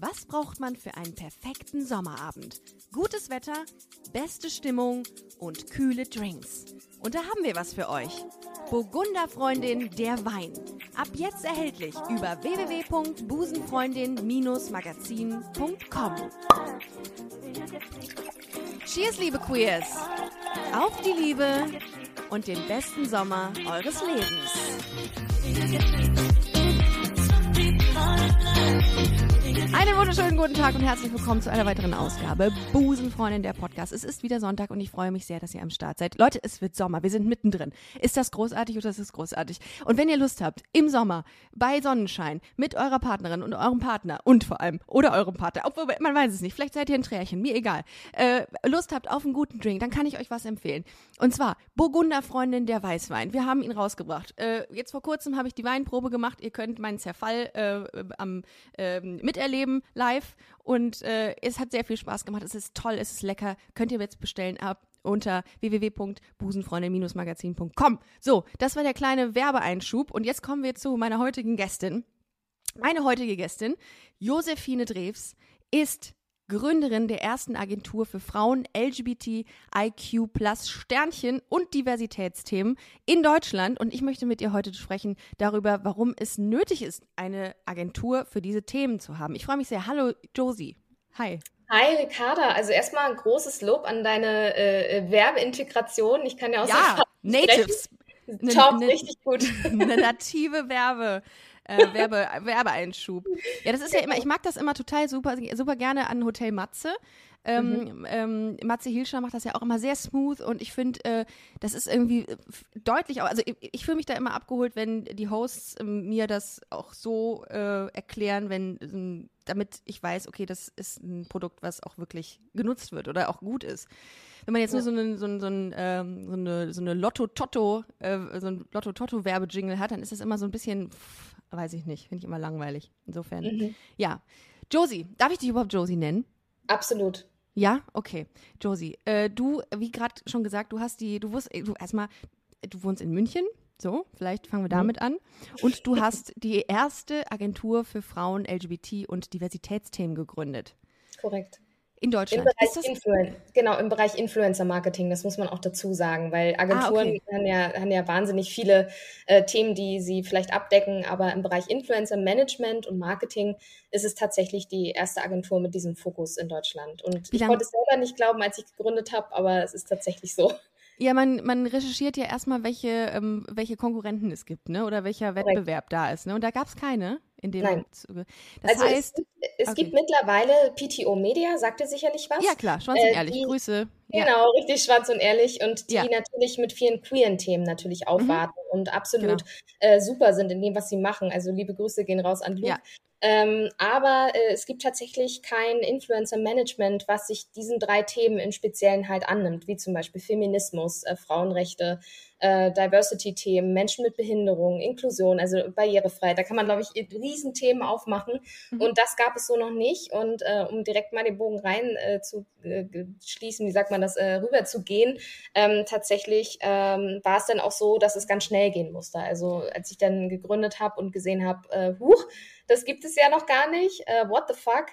Was braucht man für einen perfekten Sommerabend? Gutes Wetter, beste Stimmung und kühle Drinks. Und da haben wir was für euch. Burgunderfreundin der Wein. Ab jetzt erhältlich über www.busenfreundin-magazin.com. Cheers, liebe Queers! Auf die Liebe und den besten Sommer eures Lebens. Einen wunderschönen guten Tag und herzlich willkommen zu einer weiteren Ausgabe Busenfreundin der Podcast. Es ist wieder Sonntag und ich freue mich sehr, dass ihr am Start seid. Leute, es wird Sommer. Wir sind mittendrin. Ist das großartig oder ist das großartig? Und wenn ihr Lust habt, im Sommer, bei Sonnenschein, mit eurer Partnerin und eurem Partner und vor allem, oder eurem Partner, obwohl man weiß es nicht, vielleicht seid ihr ein Trärchen, mir egal, äh, Lust habt auf einen guten Drink, dann kann ich euch was empfehlen. Und zwar Burgunderfreundin der Weißwein. Wir haben ihn rausgebracht. Äh, jetzt vor kurzem habe ich die Weinprobe gemacht. Ihr könnt meinen Zerfall äh, am äh, miterleben live und äh, es hat sehr viel Spaß gemacht. Es ist toll, es ist lecker. Könnt ihr jetzt bestellen ab unter www.busenfreundin-magazin.com. So, das war der kleine Werbeeinschub und jetzt kommen wir zu meiner heutigen Gästin. Meine heutige Gästin, Josephine Drews, ist Gründerin der ersten Agentur für Frauen, LGBTIQ Sternchen und Diversitätsthemen in Deutschland. Und ich möchte mit ihr heute sprechen darüber, warum es nötig ist, eine Agentur für diese Themen zu haben. Ich freue mich sehr. Hallo, Josie. Hi. Hi Ricarda, also erstmal ein großes Lob an deine äh, Werbeintegration. Ich kann ja auch ja, Natives. Top, richtig gut. Eine native Werbe äh, Werbe, Werbeeinschub. Ja, das ist ja immer, ich mag das immer total super, super gerne an Hotel Matze. Ähm, mhm. ähm, Matze Hilscher macht das ja auch immer sehr smooth und ich finde, äh, das ist irgendwie deutlich, also ich, ich fühle mich da immer abgeholt, wenn die Hosts äh, mir das auch so äh, erklären, wenn, ähm, damit ich weiß, okay, das ist ein Produkt, was auch wirklich genutzt wird oder auch gut ist. Wenn man jetzt ja. nur so, eine, so, ein, so, ein, ähm, so eine, so eine Lotto-Totto, äh, so ein Lotto-Totto-Werbejingle hat, dann ist das immer so ein bisschen, pff, weiß ich nicht, finde ich immer langweilig. Insofern, mhm. ja. Josie, darf ich dich überhaupt Josie nennen? Absolut. Ja, okay. Josie, äh, du, wie gerade schon gesagt, du hast die, du wusst, du erstmal, du wohnst in München, so, vielleicht fangen wir mhm. damit an. Und du hast die erste Agentur für Frauen, LGBT und Diversitätsthemen gegründet. Korrekt. In Deutschland. Im Bereich Influen genau, im Bereich Influencer-Marketing, das muss man auch dazu sagen, weil Agenturen ah, okay. haben, ja, haben ja wahnsinnig viele äh, Themen, die sie vielleicht abdecken, aber im Bereich Influencer-Management und Marketing ist es tatsächlich die erste Agentur mit diesem Fokus in Deutschland. Und ich konnte es selber nicht glauben, als ich gegründet habe, aber es ist tatsächlich so. Ja, man, man recherchiert ja erstmal, welche, ähm, welche Konkurrenten es gibt, ne? Oder welcher Wettbewerb da ist, ne? Und da gab es keine in dem Nein. Zuge. Das also heißt, es, es okay. gibt mittlerweile PTO Media, sagt ihr sicherlich was? Ja, klar, Schwanz und äh, ehrlich, die, Grüße. Genau, ja. richtig schwarz und ehrlich und die ja. natürlich mit vielen queeren Themen natürlich mhm. aufwarten mhm. und absolut genau. äh, super sind in dem, was sie machen. Also liebe Grüße gehen raus an Luke. Ja. Ähm, aber äh, es gibt tatsächlich kein Influencer-Management, was sich diesen drei Themen im Speziellen halt annimmt, wie zum Beispiel Feminismus, äh, Frauenrechte, äh, Diversity-Themen, Menschen mit Behinderung, Inklusion, also Barrierefreiheit. Da kann man, glaube ich, Riesenthemen aufmachen. Mhm. Und das gab es so noch nicht. Und äh, um direkt mal den Bogen rein äh, zu äh, schließen, wie sagt man das, äh, rüber zu gehen, ähm, tatsächlich ähm, war es dann auch so, dass es ganz schnell gehen musste. Also als ich dann gegründet habe und gesehen habe, äh, huch, das gibt es ja noch gar nicht, äh, what the fuck,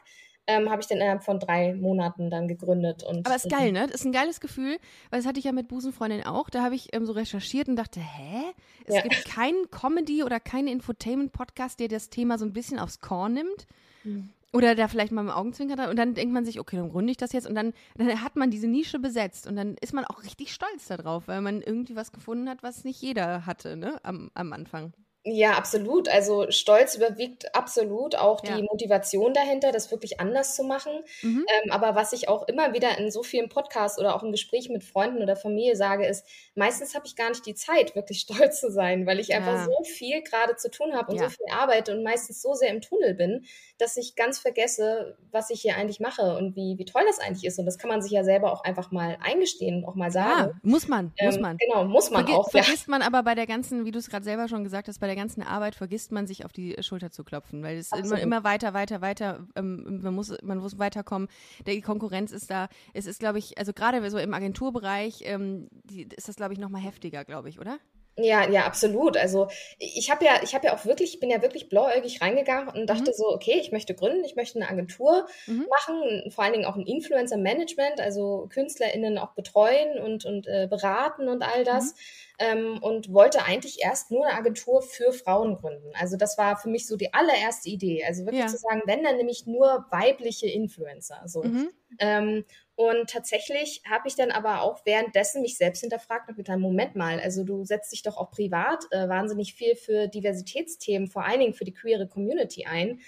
ähm, habe ich dann innerhalb von drei Monaten dann gegründet. Und, Aber ist geil, ne? Das ist ein geiles Gefühl, weil das hatte ich ja mit Busenfreundin auch. Da habe ich ähm, so recherchiert und dachte, hä? Es ja. gibt keinen Comedy- oder keinen Infotainment-Podcast, der das Thema so ein bisschen aufs Korn nimmt. Mhm. Oder da vielleicht mal im Augenzwinkern hat und dann denkt man sich, okay, dann gründe ich das jetzt und dann, dann hat man diese Nische besetzt und dann ist man auch richtig stolz darauf, weil man irgendwie was gefunden hat, was nicht jeder hatte, ne, am, am Anfang. Ja, absolut. Also Stolz überwiegt absolut auch die ja. Motivation dahinter, das wirklich anders zu machen. Mhm. Ähm, aber was ich auch immer wieder in so vielen Podcasts oder auch im Gespräch mit Freunden oder Familie sage, ist, meistens habe ich gar nicht die Zeit, wirklich stolz zu sein, weil ich ja. einfach so viel gerade zu tun habe und ja. so viel arbeite und meistens so sehr im Tunnel bin, dass ich ganz vergesse, was ich hier eigentlich mache und wie, wie toll das eigentlich ist. Und das kann man sich ja selber auch einfach mal eingestehen und auch mal sagen. Ja, muss man, ähm, muss man. Genau, muss man Vergi auch. Vergisst man aber bei der ganzen, wie du es gerade selber schon gesagt hast, bei der der ganzen Arbeit vergisst man sich auf die Schulter zu klopfen, weil es immer, immer weiter, weiter, weiter, ähm, man muss, man muss weiterkommen. Die Konkurrenz ist da. Es ist, glaube ich, also gerade so im Agenturbereich ähm, die, ist das, glaube ich, noch mal heftiger, glaube ich, oder? Ja, ja, absolut. Also ich habe ja, ich habe ja auch wirklich, ich bin ja wirklich blauäugig reingegangen und dachte mhm. so, okay, ich möchte gründen, ich möchte eine Agentur mhm. machen, vor allen Dingen auch ein Influencer-Management, also KünstlerInnen auch betreuen und, und äh, beraten und all das. Mhm. Ähm, und wollte eigentlich erst nur eine Agentur für Frauen gründen. Also das war für mich so die allererste Idee. Also wirklich ja. zu sagen, wenn dann nämlich nur weibliche Influencer. So. Mhm. Ähm, und tatsächlich habe ich dann aber auch währenddessen mich selbst hinterfragt und gedacht, Moment mal, also du setzt dich doch auch privat äh, wahnsinnig viel für Diversitätsthemen, vor allen Dingen für die queere Community ein.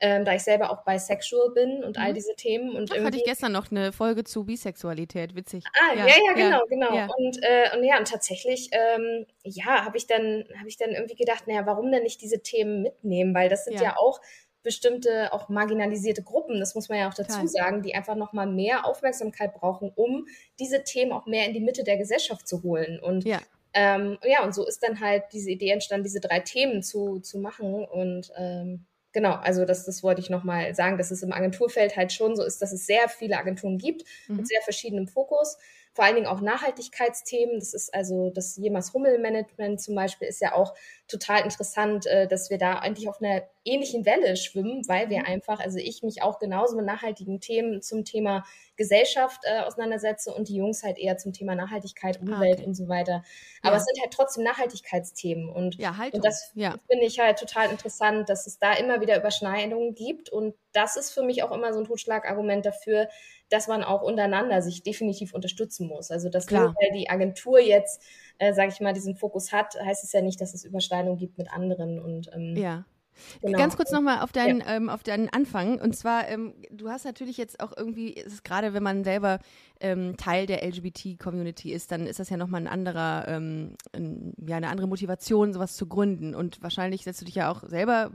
Ähm, da ich selber auch bisexual bin und mhm. all diese Themen. Und Ach, hatte ich gestern noch eine Folge zu Bisexualität, witzig. Ah, ja, ja, ja genau, ja, genau. Ja. Und, äh, und ja, und tatsächlich, ähm, ja, habe ich dann, habe ich dann irgendwie gedacht, naja, warum denn nicht diese Themen mitnehmen? Weil das sind ja auch bestimmte auch marginalisierte Gruppen, das muss man ja auch dazu sagen, die einfach nochmal mehr Aufmerksamkeit brauchen, um diese Themen auch mehr in die Mitte der Gesellschaft zu holen. Und ja, ähm, ja und so ist dann halt diese Idee entstanden, diese drei Themen zu, zu machen. Und ähm, genau, also das, das wollte ich nochmal sagen, dass es im Agenturfeld halt schon so ist, dass es sehr viele Agenturen gibt mhm. mit sehr verschiedenem Fokus vor allen Dingen auch Nachhaltigkeitsthemen. Das ist also das Jemas Hummel Management zum Beispiel ist ja auch total interessant, äh, dass wir da eigentlich auf einer ähnlichen Welle schwimmen, weil wir mhm. einfach, also ich mich auch genauso mit nachhaltigen Themen zum Thema Gesellschaft äh, auseinandersetze und die Jungs halt eher zum Thema Nachhaltigkeit, ah, Umwelt okay. und so weiter. Aber ja. es sind halt trotzdem Nachhaltigkeitsthemen und, ja, und das ja. finde ich halt total interessant, dass es da immer wieder Überschneidungen gibt und das ist für mich auch immer so ein Totschlagargument dafür, dass man auch untereinander sich definitiv unterstützen muss. Also dass Klar. nur weil die Agentur jetzt, äh, sage ich mal, diesen Fokus hat, heißt es ja nicht, dass es Überschneidungen gibt mit anderen. Und ähm, ja. Genau. Ganz kurz nochmal auf deinen, ja. ähm, auf deinen Anfang. Und zwar, ähm, du hast natürlich jetzt auch irgendwie, ist es gerade, wenn man selber ähm, Teil der LGBT-Community ist, dann ist das ja nochmal ein anderer, ähm, ein, ja, eine andere Motivation, sowas zu gründen. Und wahrscheinlich setzt du dich ja auch selber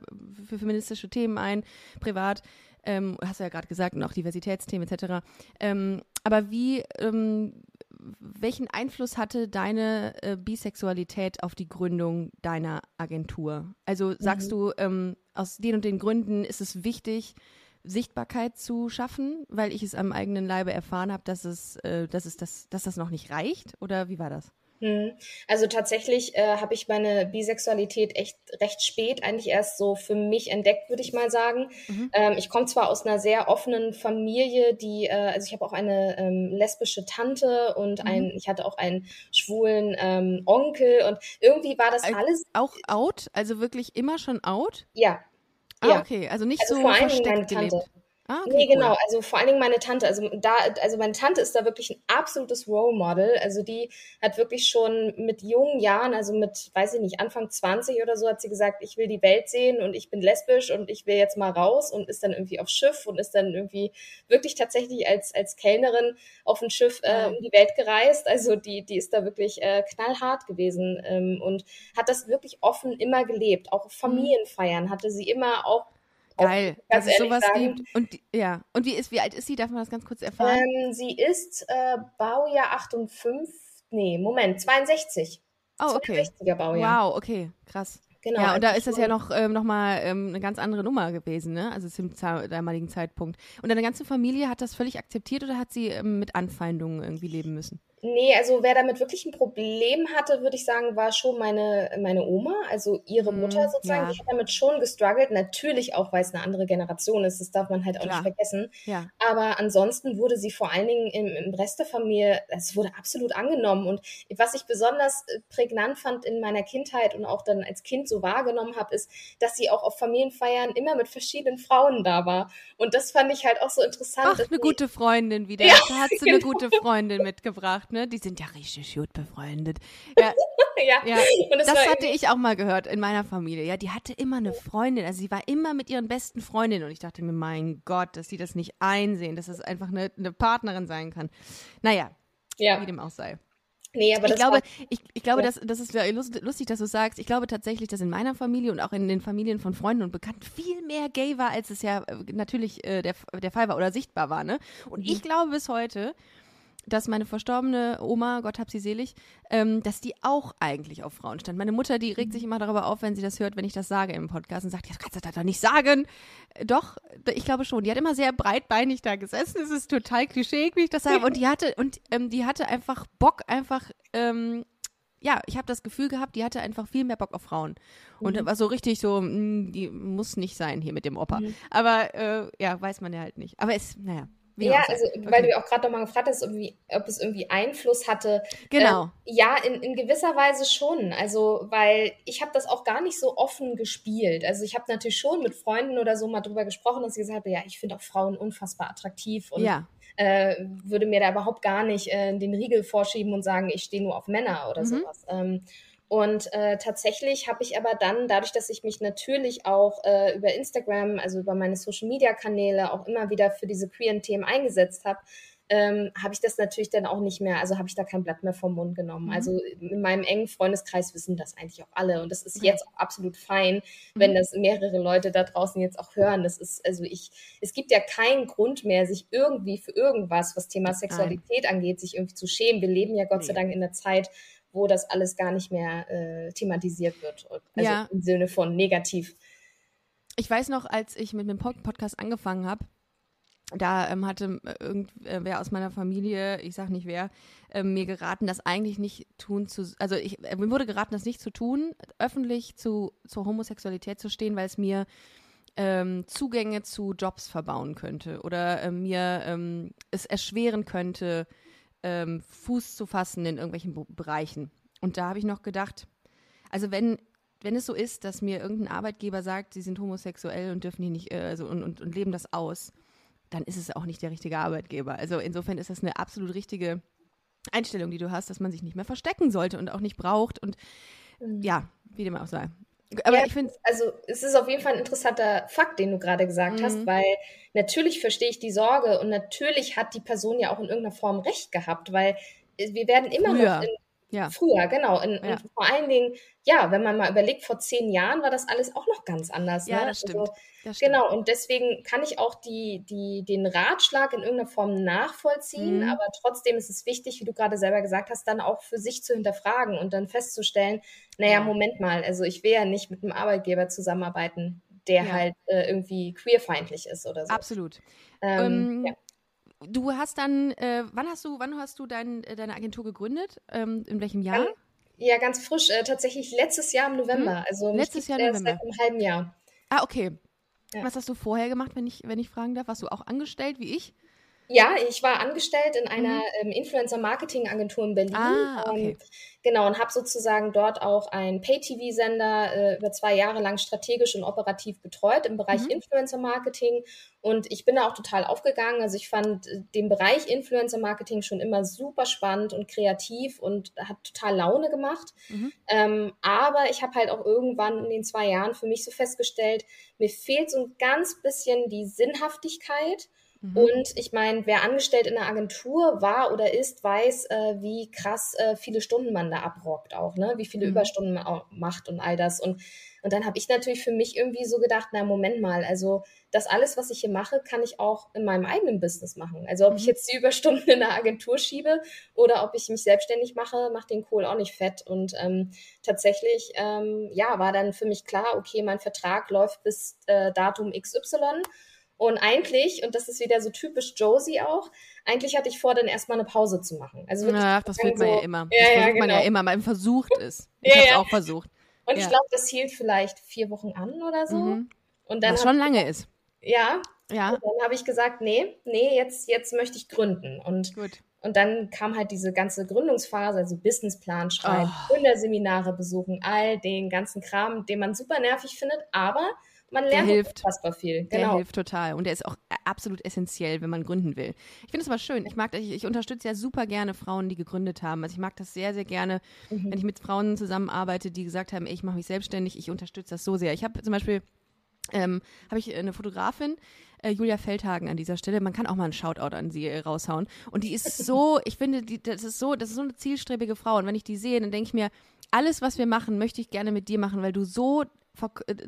für feministische Themen ein, privat ähm, hast du ja gerade gesagt, und auch Diversitätsthemen etc. Ähm, aber wie, ähm, welchen Einfluss hatte deine äh, Bisexualität auf die Gründung deiner Agentur? Also sagst mhm. du, ähm, aus den und den Gründen ist es wichtig, Sichtbarkeit zu schaffen, weil ich es am eigenen Leibe erfahren habe, dass es, äh, dass es das, dass das noch nicht reicht? Oder wie war das? Hm. Also tatsächlich äh, habe ich meine Bisexualität echt recht spät eigentlich erst so für mich entdeckt, würde ich mal sagen. Mhm. Ähm, ich komme zwar aus einer sehr offenen Familie, die, äh, also ich habe auch eine ähm, lesbische Tante und mhm. ein, ich hatte auch einen schwulen ähm, Onkel und irgendwie war das alles. Auch out? Also wirklich immer schon out? Ja. Ah, ja. okay. Also nicht also so vor versteckt meine Tante. Ah, okay, nee, genau. Cool. Also vor allen Dingen meine Tante. Also da, also meine Tante ist da wirklich ein absolutes Role Model. Also die hat wirklich schon mit jungen Jahren, also mit, weiß ich nicht, Anfang 20 oder so, hat sie gesagt, ich will die Welt sehen und ich bin lesbisch und ich will jetzt mal raus und ist dann irgendwie auf Schiff und ist dann irgendwie wirklich tatsächlich als, als Kellnerin auf ein Schiff äh, um die Welt gereist. Also die, die ist da wirklich äh, knallhart gewesen ähm, und hat das wirklich offen immer gelebt. Auch. Familienfeiern hatte sie immer auch Geil, dass es sowas sagen. gibt. Und ja, und wie ist, wie alt ist sie? Darf man das ganz kurz erfahren? Ähm, sie ist äh, Baujahr 58, nee, Moment, 62. Oh, okay. 62er Baujahr. Wow, okay, krass. Genau. Ja, und da ist das ja noch, ähm, noch mal ähm, eine ganz andere Nummer gewesen, ne? Also zum damaligen Zeitpunkt. Und deine ganze Familie hat das völlig akzeptiert oder hat sie ähm, mit Anfeindungen irgendwie leben müssen? Nee, also wer damit wirklich ein Problem hatte, würde ich sagen, war schon meine, meine Oma, also ihre mhm, Mutter sozusagen. Ja. Die hat damit schon gestruggelt. Natürlich auch, weil es eine andere Generation ist. Das darf man halt auch Klar. nicht vergessen. Ja. Aber ansonsten wurde sie vor allen Dingen im, im Rest der Familie, es wurde absolut angenommen. Und was ich besonders äh, prägnant fand in meiner Kindheit und auch dann als Kind so wahrgenommen habe, ist, dass sie auch auf Familienfeiern immer mit verschiedenen Frauen da war. Und das fand ich halt auch so interessant. Ach, eine gute Freundin wieder. Ja, da hat sie genau. eine gute Freundin mitgebracht ne? Die sind ja richtig gut befreundet. Ja, ja. ja. das, das hatte ich auch mal gehört in meiner Familie. Ja, die hatte immer eine Freundin. Also sie war immer mit ihren besten Freundinnen. Und ich dachte mir, mein Gott, dass sie das nicht einsehen, dass das einfach eine, eine Partnerin sein kann. Naja, ja. wie dem auch sei. Nee, aber ich glaube, ich, ich glaube, ja. das, das ist lustig, dass du sagst. Ich glaube tatsächlich, dass in meiner Familie und auch in den Familien von Freunden und Bekannten viel mehr gay war, als es ja äh, natürlich äh, der, der Fall war oder sichtbar war. Ne? Und mhm. ich glaube bis heute, dass meine verstorbene Oma, Gott hab sie selig, ähm, dass die auch eigentlich auf Frauen stand. Meine Mutter, die regt sich immer darüber auf, wenn sie das hört, wenn ich das sage im Podcast und sagt, ja, du kannst das doch nicht sagen. Doch, ich glaube schon. Die hat immer sehr breitbeinig da gesessen. Es ist total klischee, wie ich das sage. Und die hatte, und ähm, die hatte einfach Bock, einfach ähm, ja, ich habe das Gefühl gehabt, die hatte einfach viel mehr Bock auf Frauen. Und mhm. war so richtig so, mh, hm, die muss nicht sein hier mit dem Opa. Mhm. Aber äh, ja, weiß man ja halt nicht. Aber es, naja. Ja, also okay. weil du auch gerade nochmal gefragt hast, ob es irgendwie Einfluss hatte. Genau. Ähm, ja, in, in gewisser Weise schon. Also, weil ich habe das auch gar nicht so offen gespielt. Also ich habe natürlich schon mit Freunden oder so mal drüber gesprochen, dass ich gesagt habe, ja, ich finde auch Frauen unfassbar attraktiv und ja äh, würde mir da überhaupt gar nicht äh, den Riegel vorschieben und sagen, ich stehe nur auf Männer oder mhm. sowas. Ähm, und äh, tatsächlich habe ich aber dann, dadurch, dass ich mich natürlich auch äh, über Instagram, also über meine Social-Media-Kanäle auch immer wieder für diese queeren Themen eingesetzt habe, ähm, habe ich das natürlich dann auch nicht mehr, also habe ich da kein Blatt mehr vom Mund genommen. Mhm. Also in meinem engen Freundeskreis wissen das eigentlich auch alle und das ist jetzt auch absolut fein, mhm. wenn das mehrere Leute da draußen jetzt auch hören. Das ist, also ich, es gibt ja keinen Grund mehr, sich irgendwie für irgendwas, was Thema Sexualität Nein. angeht, sich irgendwie zu schämen. Wir leben ja Gott nee. sei Dank in der Zeit, wo das alles gar nicht mehr äh, thematisiert wird. Also ja. im Sinne von negativ. Ich weiß noch, als ich mit dem Podcast angefangen habe, da ähm, hatte äh, irgendwer äh, aus meiner Familie, ich sag nicht wer, äh, mir geraten, das eigentlich nicht tun zu, also ich, äh, mir wurde geraten, das nicht zu tun, öffentlich zu, zur Homosexualität zu stehen, weil es mir ähm, Zugänge zu Jobs verbauen könnte oder äh, mir ähm, es erschweren könnte, ähm, Fuß zu fassen in irgendwelchen Be Bereichen. Und da habe ich noch gedacht, also wenn wenn es so ist, dass mir irgendein Arbeitgeber sagt, sie sind homosexuell und dürfen hier nicht, äh, also und, und, und leben das aus, dann ist es auch nicht der richtige Arbeitgeber. Also insofern ist das eine absolut richtige Einstellung, die du hast, dass man sich nicht mehr verstecken sollte und auch nicht braucht. Und mhm. ja, wie dem auch sei. Aber ja, ich finde. Also, es ist auf jeden Fall ein interessanter Fakt, den du gerade gesagt mhm. hast, weil natürlich verstehe ich die Sorge und natürlich hat die Person ja auch in irgendeiner Form Recht gehabt, weil wir werden immer Früher. noch in ja. Früher, genau. In, ja. vor allen Dingen, ja, wenn man mal überlegt, vor zehn Jahren war das alles auch noch ganz anders. Ja, ne? das, stimmt. Also, das stimmt. Genau, und deswegen kann ich auch die, die, den Ratschlag in irgendeiner Form nachvollziehen, mhm. aber trotzdem ist es wichtig, wie du gerade selber gesagt hast, dann auch für sich zu hinterfragen und dann festzustellen, naja, ja. Moment mal, also ich will ja nicht mit einem Arbeitgeber zusammenarbeiten, der ja. halt äh, irgendwie queerfeindlich ist oder so. Absolut. Ähm, ähm, ja. Du hast dann, äh, wann hast du, wann hast du dein, äh, deine Agentur gegründet? Ähm, in welchem Jahr? Ja, ganz frisch. Äh, tatsächlich letztes Jahr im November. Hm? Also letztes Jahr im November. Seit einem halben Jahr. Ah, okay. Ja. Was hast du vorher gemacht, wenn ich, wenn ich fragen darf? Warst du auch angestellt wie ich? Ja, ich war angestellt in einer mhm. ähm, Influencer-Marketing-Agentur in Berlin. Ah, okay. Ähm, genau, und habe sozusagen dort auch einen Pay-TV-Sender äh, über zwei Jahre lang strategisch und operativ betreut im Bereich mhm. Influencer-Marketing. Und ich bin da auch total aufgegangen. Also ich fand äh, den Bereich Influencer-Marketing schon immer super spannend und kreativ und hat total Laune gemacht. Mhm. Ähm, aber ich habe halt auch irgendwann in den zwei Jahren für mich so festgestellt, mir fehlt so ein ganz bisschen die Sinnhaftigkeit Mhm. Und ich meine, wer angestellt in einer Agentur war oder ist, weiß, äh, wie krass äh, viele Stunden man da abrockt auch, ne? Wie viele mhm. Überstunden man auch macht und all das. Und, und dann habe ich natürlich für mich irgendwie so gedacht, na Moment mal, also das alles, was ich hier mache, kann ich auch in meinem eigenen Business machen. Also ob mhm. ich jetzt die Überstunden in der Agentur schiebe oder ob ich mich selbstständig mache, macht den Kohl auch nicht fett. Und ähm, tatsächlich, ähm, ja, war dann für mich klar, okay, mein Vertrag läuft bis äh, Datum XY. Und eigentlich, und das ist wieder so typisch Josie auch, eigentlich hatte ich vor, dann erstmal eine Pause zu machen. Also wirklich Ach, das wird man so, ja immer. Ja, das ja, versucht genau. man ja immer. Man versucht es. Ich ja, habe es auch versucht. Und ich glaube, das hielt vielleicht vier Wochen an oder so. Mhm. Und dann Was schon lange ist. Ja. Ja. Und dann habe ich gesagt, nee, nee, jetzt, jetzt möchte ich gründen. Und Gut. Und dann kam halt diese ganze Gründungsphase, also Businessplan schreiben, oh. Gründerseminare besuchen, all den ganzen Kram, den man super nervig findet, aber man lernt der hilft. unfassbar viel. Genau. Der hilft total. Und der ist auch absolut essentiell, wenn man gründen will. Ich finde es aber schön. Ich mag, ich, ich, unterstütze ja super gerne Frauen, die gegründet haben. Also ich mag das sehr, sehr gerne, mhm. wenn ich mit Frauen zusammenarbeite, die gesagt haben, ey, ich mache mich selbstständig. Ich unterstütze das so sehr. Ich habe zum Beispiel ähm, habe ich eine Fotografin, äh, Julia Feldhagen an dieser Stelle. Man kann auch mal einen Shoutout an sie äh, raushauen. Und die ist so, ich finde, die, das ist so, das ist so eine zielstrebige Frau. Und wenn ich die sehe, dann denke ich mir, alles, was wir machen, möchte ich gerne mit dir machen, weil du so äh,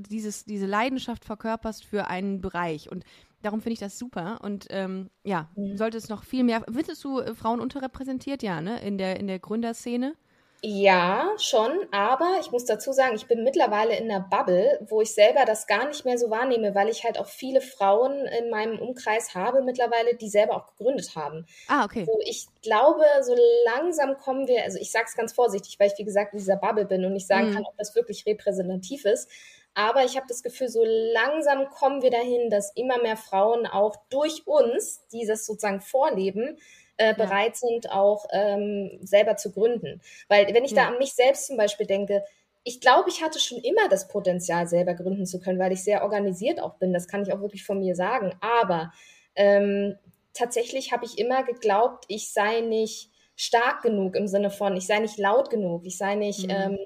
dieses, diese Leidenschaft verkörperst für einen Bereich. Und darum finde ich das super. Und ähm, ja, mhm. sollte es noch viel mehr. Findest du äh, Frauen unterrepräsentiert, ja, ne? In der, in der Gründerszene? Ja, schon, aber ich muss dazu sagen, ich bin mittlerweile in einer Bubble, wo ich selber das gar nicht mehr so wahrnehme, weil ich halt auch viele Frauen in meinem Umkreis habe mittlerweile, die selber auch gegründet haben. Ah, okay. So, ich glaube, so langsam kommen wir, also ich sage es ganz vorsichtig, weil ich wie gesagt in dieser Bubble bin und nicht sagen mhm. kann, ob das wirklich repräsentativ ist. Aber ich habe das Gefühl, so langsam kommen wir dahin, dass immer mehr Frauen auch durch uns, die das sozusagen vorleben, äh, bereit ja. sind, auch ähm, selber zu gründen. Weil wenn ich ja. da an mich selbst zum Beispiel denke, ich glaube, ich hatte schon immer das Potenzial, selber gründen zu können, weil ich sehr organisiert auch bin. Das kann ich auch wirklich von mir sagen. Aber ähm, tatsächlich habe ich immer geglaubt, ich sei nicht stark genug im Sinne von, ich sei nicht laut genug, ich sei nicht mhm. ähm,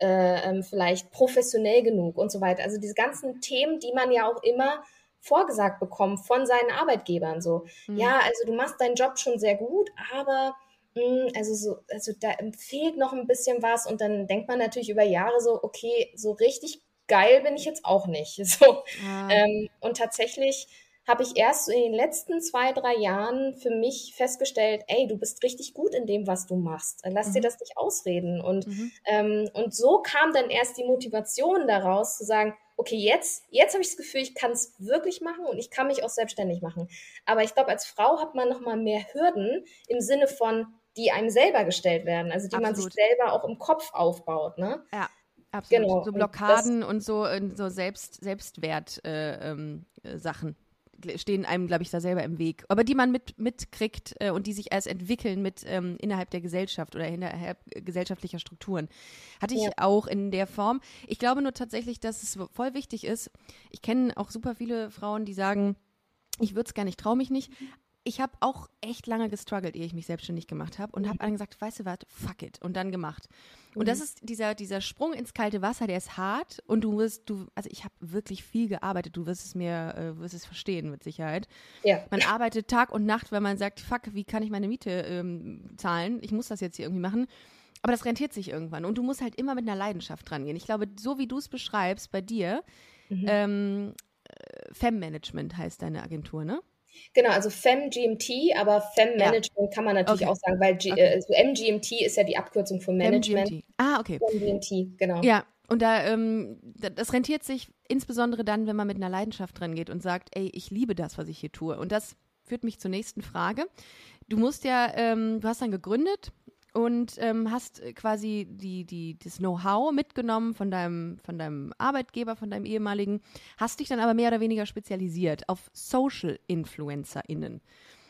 äh, ähm, vielleicht professionell genug und so weiter. Also diese ganzen Themen, die man ja auch immer vorgesagt bekommen von seinen Arbeitgebern. So, mhm. ja, also du machst deinen Job schon sehr gut, aber mh, hm, also so, also da fehlt noch ein bisschen was und dann denkt man natürlich über Jahre so, okay, so richtig geil bin ich jetzt auch nicht. So. Ah. Ähm, und tatsächlich habe ich erst so in den letzten zwei, drei Jahren für mich festgestellt, ey, du bist richtig gut in dem, was du machst. Lass mhm. dir das nicht ausreden. Und, mhm. ähm, und so kam dann erst die Motivation daraus zu sagen, okay, jetzt, jetzt habe ich das Gefühl, ich kann es wirklich machen und ich kann mich auch selbstständig machen. Aber ich glaube, als Frau hat man noch mal mehr Hürden im Sinne von, die einem selber gestellt werden, also die Absolut. man sich selber auch im Kopf aufbaut. Ne? Ja. Absolut. Genau. So Blockaden und, das, und so, so Selbst, Selbstwert äh, ähm, äh, stehen einem, glaube ich, da selber im Weg. Aber die man mit, mitkriegt äh, und die sich erst entwickeln mit ähm, innerhalb der Gesellschaft oder innerhalb gesellschaftlicher Strukturen. Hatte ich ja. auch in der Form. Ich glaube nur tatsächlich, dass es voll wichtig ist. Ich kenne auch super viele Frauen, die sagen, ich würde es gar nicht, traue mich nicht ich habe auch echt lange gestruggelt, ehe ich mich selbstständig gemacht habe und mhm. habe dann gesagt, weißt du was, fuck it und dann gemacht. Und mhm. das ist dieser, dieser Sprung ins kalte Wasser, der ist hart und du wirst, du, also ich habe wirklich viel gearbeitet, du wirst es mir, äh, wirst es verstehen mit Sicherheit. Ja. Man arbeitet Tag und Nacht, wenn man sagt, fuck, wie kann ich meine Miete ähm, zahlen? Ich muss das jetzt hier irgendwie machen. Aber das rentiert sich irgendwann und du musst halt immer mit einer Leidenschaft dran gehen. Ich glaube, so wie du es beschreibst bei dir, mhm. ähm, äh, Fem-Management heißt deine Agentur, ne? Genau, also FemGMT, aber Fem-Management ja. kann man natürlich okay. auch sagen, weil G okay. äh, also MGMT ist ja die Abkürzung für Management. FemGMT. Ah, okay. FemGMT, genau. Ja, und da, ähm, das rentiert sich insbesondere dann, wenn man mit einer Leidenschaft dran geht und sagt, ey, ich liebe das, was ich hier tue. Und das führt mich zur nächsten Frage. Du musst ja, ähm, du hast dann gegründet und ähm, hast quasi die, die, das Know-how mitgenommen von deinem, von deinem Arbeitgeber, von deinem ehemaligen, hast dich dann aber mehr oder weniger spezialisiert auf Social InfluencerInnen.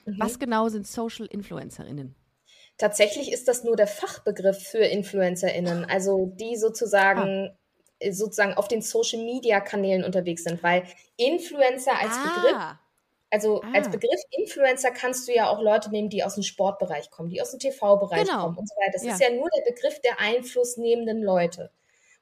Mhm. Was genau sind Social InfluencerInnen? Tatsächlich ist das nur der Fachbegriff für InfluencerInnen, also die sozusagen ah. sozusagen auf den Social Media Kanälen unterwegs sind, weil Influencer als ah. Begriff also ah. als Begriff Influencer kannst du ja auch Leute nehmen, die aus dem Sportbereich kommen, die aus dem TV-Bereich genau. kommen und so weiter. Das ja. ist ja nur der Begriff der einflussnehmenden Leute.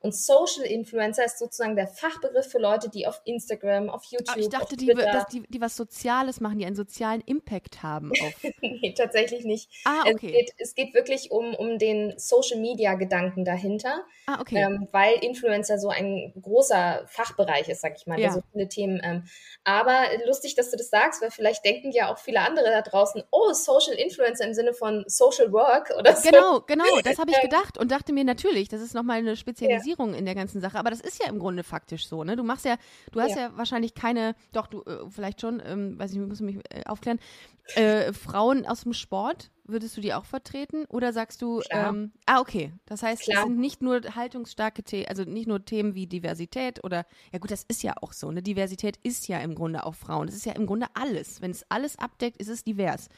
Und Social Influencer ist sozusagen der Fachbegriff für Leute, die auf Instagram, auf YouTube, Aber ich dachte, die, die, die was Soziales machen, die einen sozialen Impact haben. nee, tatsächlich nicht. Ah, okay. Es geht, es geht wirklich um, um den Social Media Gedanken dahinter. Ah, okay. Ähm, weil Influencer so ein großer Fachbereich ist, sag ich mal, ja. so viele Themen. Ähm, aber lustig, dass du das sagst, weil vielleicht denken ja auch viele andere da draußen, oh, Social Influencer im Sinne von Social Work oder so. Genau, genau, das habe ich gedacht und dachte mir natürlich, das ist nochmal eine Spezialisierung. Ja Spezialisierung in der ganzen Sache, aber das ist ja im Grunde faktisch so, ne? Du machst ja, du hast ja, ja wahrscheinlich keine, doch, du, äh, vielleicht schon, ähm, weiß ich, muss mich äh, aufklären, äh, Frauen aus dem Sport, würdest du die auch vertreten? Oder sagst du, ähm, ah, okay. Das heißt, Klar. es sind nicht nur haltungsstarke Themen, also nicht nur Themen wie Diversität oder, ja gut, das ist ja auch so, ne? Diversität ist ja im Grunde auch Frauen. Das ist ja im Grunde alles. Wenn es alles abdeckt, ist es divers.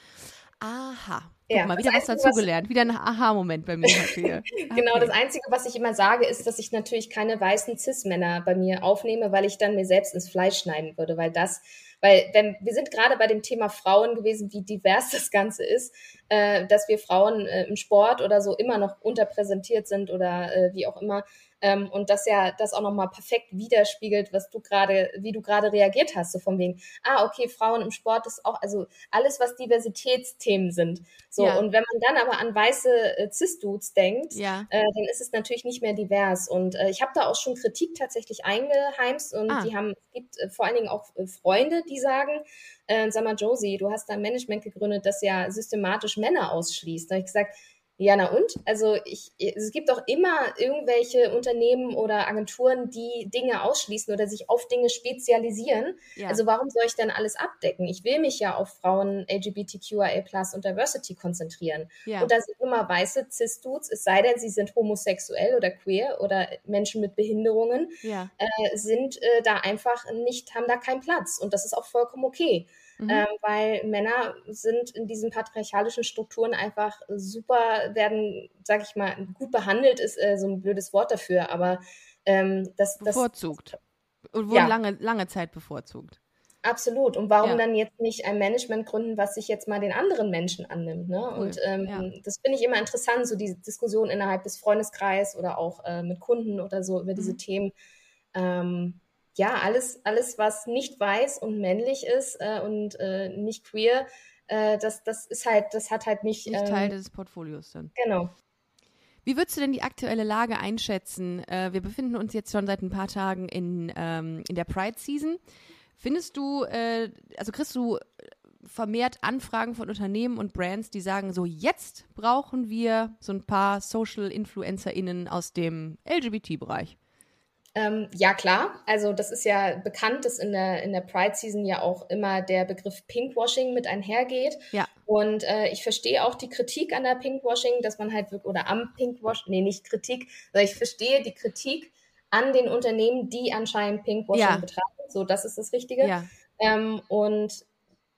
Aha. Ja, mal, wieder was dazugelernt. Wieder ein Aha-Moment bei mir heute genau, okay. das Einzige, was ich immer sage, ist, dass ich natürlich keine weißen Cis-Männer bei mir aufnehme, weil ich dann mir selbst ins Fleisch schneiden würde, weil das, weil wenn, wir sind gerade bei dem Thema Frauen gewesen, wie divers das Ganze ist, äh, dass wir Frauen äh, im Sport oder so immer noch unterpräsentiert sind oder äh, wie auch immer. Ähm, und das ja das auch nochmal perfekt widerspiegelt, was du gerade, wie du gerade reagiert hast, so von wegen, ah, okay, Frauen im Sport ist auch, also alles, was Diversitätsthemen sind. So, ja. und wenn man dann aber an weiße äh, Cis-Dudes denkt, ja. äh, dann ist es natürlich nicht mehr divers. Und äh, ich habe da auch schon Kritik tatsächlich eingeheimst und ah. die haben, es gibt äh, vor allen Dingen auch äh, Freunde, die sagen, äh, sag mal, Josie, du hast da ein Management gegründet, das ja systematisch Männer ausschließt. Da habe ich gesagt, Ja, na und? Also ich, es gibt auch immer irgendwelche Unternehmen oder Agenturen, die Dinge ausschließen oder sich auf Dinge spezialisieren. Ja. Also warum soll ich denn alles abdecken? Ich will mich ja auf Frauen, LGBTQIA und Diversity konzentrieren. Ja. Und da sind immer weiße Cis-Dudes, es sei denn, sie sind homosexuell oder queer oder Menschen mit Behinderungen, ja. äh, sind äh, da einfach nicht, haben da keinen Platz. Und das ist auch vollkommen okay mhm. ähm, weil Männer sind in diesen patriarchalischen Strukturen einfach super, werden, sag ich mal, gut behandelt, ist äh, so ein blödes Wort dafür, aber ähm, das, das bevorzugt. Und wurden ja. lange, lange Zeit bevorzugt. Absolut. Und warum ja. dann jetzt nicht ein Management gründen, was sich jetzt mal den anderen Menschen annimmt? Ne? Cool. Und ähm, ja. das finde ich immer interessant, so diese Diskussion innerhalb des Freundeskreises oder auch äh, mit Kunden oder so über diese mhm. Themen. Ähm, ja, alles, alles, was nicht weiß und männlich ist äh, und äh, nicht queer, äh, das, das ist halt, das hat halt nicht. Nicht ähm, Teil des Portfolios dann. Genau. Wie würdest du denn die aktuelle Lage einschätzen? Äh, wir befinden uns jetzt schon seit ein paar Tagen in, ähm, in der Pride-Season. Findest du, äh, also kriegst du vermehrt Anfragen von Unternehmen und Brands, die sagen, so jetzt brauchen wir so ein paar Social InfluencerInnen aus dem LGBT-Bereich? Ähm, ja, klar. Also das ist ja bekannt, dass in der, in der Pride-Season ja auch immer der Begriff Pinkwashing mit einhergeht. Ja. Und äh, ich verstehe auch die Kritik an der Pinkwashing, dass man halt wirklich, oder am Pinkwashing, nee, nicht Kritik, sondern ich verstehe die Kritik an den Unternehmen, die anscheinend Pinkwashing ja. betreiben. So, das ist das Richtige. Ja. Ähm, und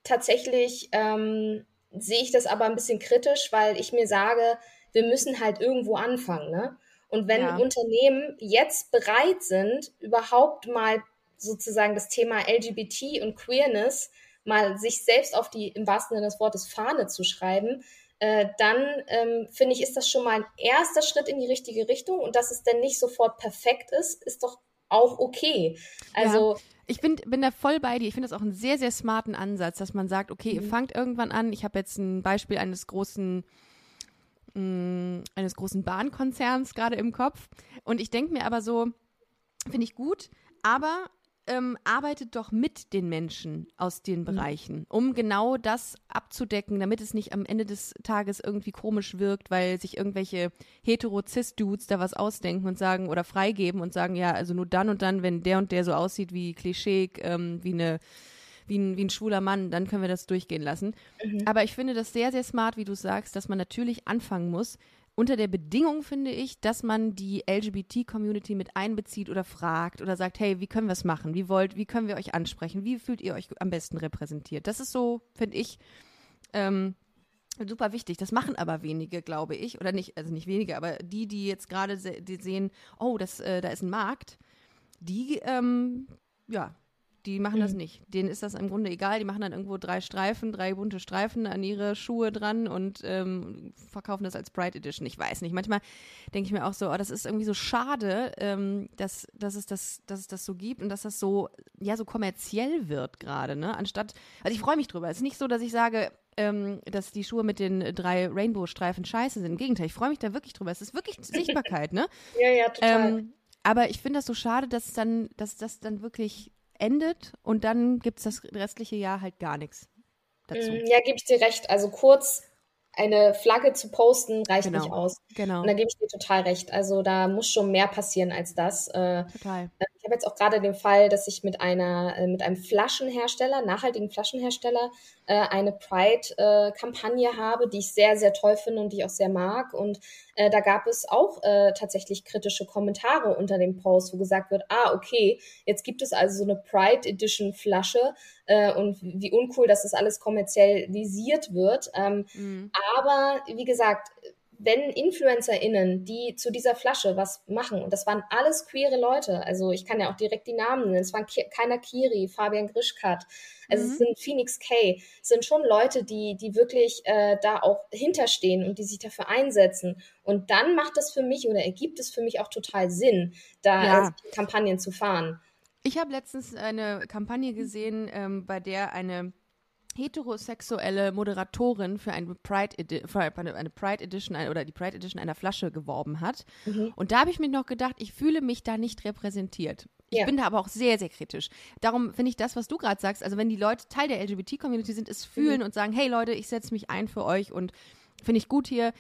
tatsächlich ähm, sehe ich das aber ein bisschen kritisch, weil ich mir sage, wir müssen halt irgendwo anfangen, ne? Und wenn ja. Unternehmen jetzt bereit sind, überhaupt mal sozusagen das Thema LGBT und Queerness mal sich selbst auf die, im wahrsten Sinne des Wortes, Fahne zu schreiben, äh, dann ähm, finde ich, ist das schon mal ein erster Schritt in die richtige Richtung. Und dass es denn nicht sofort perfekt ist, ist doch auch okay. Also. Ja. Ich bin, bin da voll bei dir. Ich finde das auch einen sehr, sehr smarten Ansatz, dass man sagt, okay, mhm. ihr fangt irgendwann an. Ich habe jetzt ein Beispiel eines großen mh, mm, eines großen Bahnkonzerns gerade im Kopf. Und ich denke mir aber so, finde ich gut, aber ähm, arbeitet doch mit den Menschen aus den mhm. Bereichen, um genau das abzudecken, damit es nicht am Ende des Tages irgendwie komisch wirkt, weil sich irgendwelche hetero-cis-Dudes da was ausdenken und sagen oder freigeben und sagen, ja, also nur dann und dann, wenn der und der so aussieht wie Klischee, ähm, wie eine wie ein, wie ein schwuler Mann, dann können wir das durchgehen lassen. Mhm. Aber ich finde das sehr, sehr smart, wie du sagst, dass man natürlich anfangen muss, unter der Bedingung, finde ich, dass man die LGBT-Community mit einbezieht oder fragt oder sagt, hey, wie können wir es machen? Wie wollt, wie können wir euch ansprechen? Wie fühlt ihr euch am besten repräsentiert? Das ist so, finde ich, ähm, super wichtig. Das machen aber wenige, glaube ich, oder nicht, also nicht wenige, aber die, die jetzt gerade se sehen, oh, das, äh, da ist ein Markt, die, ähm, ja, die machen mhm. das nicht. Denen ist das im Grunde egal. Die machen dann irgendwo drei Streifen, drei bunte Streifen an ihre Schuhe dran und ähm, verkaufen das als Bright Edition. Ich weiß nicht. Manchmal denke ich mir auch so, oh, das ist irgendwie so schade, ähm, dass, dass, es das, dass es das so gibt und dass das so, ja, so kommerziell wird gerade, ne? Anstatt, also ich freue mich drüber. Es ist nicht so, dass ich sage, ähm, dass die Schuhe mit den drei Rainbow-Streifen scheiße sind. Im Gegenteil, ich freue mich da wirklich drüber. Es ist wirklich Sichtbarkeit, ne? ja, ja, total. Ähm, aber ich finde das so schade, dass dann, dass das dann wirklich endet und dann gibt es das restliche Jahr halt gar nichts dazu. Mm, ja, gebe ich dir recht. Also kurz eine Flagge zu posten reicht genau. nicht aus. Genau. Und da gebe ich dir total recht. Also da muss schon mehr passieren als das. Äh, total. Äh, ich habe jetzt auch gerade den Fall, dass ich mit einer, äh, mit einem Flaschenhersteller, nachhaltigen Flaschenhersteller, eine Pride-Kampagne habe, die ich sehr, sehr toll finde und die ich auch sehr mag. Und da gab es auch tatsächlich kritische Kommentare unter dem Post, wo gesagt wird, ah, okay, jetzt gibt es also so eine Pride Edition Flasche und wie uncool, dass das alles kommerzialisiert wird. Ähm, mhm. Aber wie gesagt, wenn InfluencerInnen, die zu dieser Flasche was machen, und das waren alles queere Leute, also ich kann ja auch direkt die Namen nennen, es waren keiner Kiri, Fabian Grischkat, also mhm. es sind Phoenix K, es sind schon Leute, die, die wirklich äh, da auch hinterstehen und die sich dafür einsetzen. Und dann macht es für mich oder ergibt es für mich auch total Sinn, da ja. Kampagnen zu fahren. Ich habe letztens eine Kampagne gesehen, ähm, bei der eine heterosexuelle Moderatorin für eine Pride, Edi für eine Pride Edition oder die Pride Edition einer Flasche geworben hat. Mhm. Und da habe ich mir noch gedacht, ich fühle mich da nicht repräsentiert. Ich ja. bin da aber auch sehr, sehr kritisch. Darum finde ich das, was du gerade sagst, also wenn die Leute Teil der LGBT-Community sind, es fühlen mhm. und sagen, hey Leute, ich setze mich ein für euch und finde ich gut hier,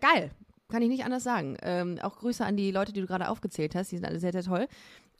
geil. Kann ich nicht anders sagen. Ähm, auch Grüße an die Leute, die du gerade aufgezählt hast. Die sind alle sehr, sehr toll.